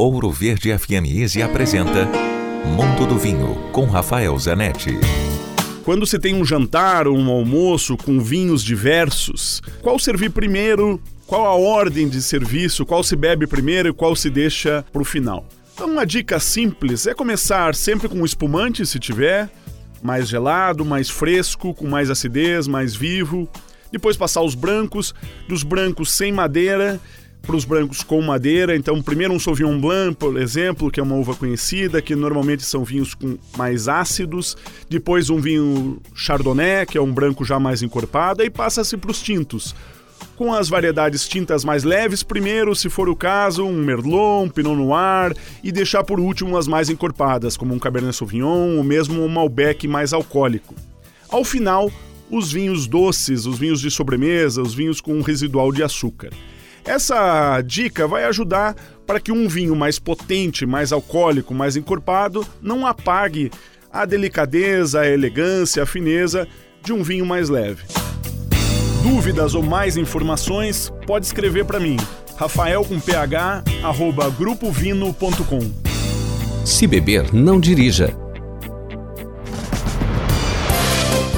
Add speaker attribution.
Speaker 1: Ouro Verde FM Easy apresenta Mundo do Vinho com Rafael Zanetti.
Speaker 2: Quando se tem um jantar ou um almoço com vinhos diversos, qual servir primeiro? Qual a ordem de serviço? Qual se bebe primeiro e qual se deixa para o final? Então, uma dica simples é começar sempre com espumante, se tiver, mais gelado, mais fresco, com mais acidez, mais vivo. Depois passar os brancos, dos brancos sem madeira para os brancos com madeira. Então, primeiro um Sauvignon Blanc, por exemplo, que é uma uva conhecida, que normalmente são vinhos com mais ácidos. Depois um vinho Chardonnay, que é um branco já mais encorpado, e passa-se para os tintos. Com as variedades tintas mais leves, primeiro, se for o caso, um Merlot, um Pinot Noir e deixar por último as mais encorpadas, como um Cabernet Sauvignon ou mesmo um Malbec mais alcoólico. Ao final, os vinhos doces, os vinhos de sobremesa, os vinhos com um residual de açúcar. Essa dica vai ajudar para que um vinho mais potente, mais alcoólico, mais encorpado não apague a delicadeza, a elegância, a fineza de um vinho mais leve. Dúvidas ou mais informações, pode escrever para mim, rafael com ph, arroba grupovino.com.
Speaker 1: Se beber, não dirija.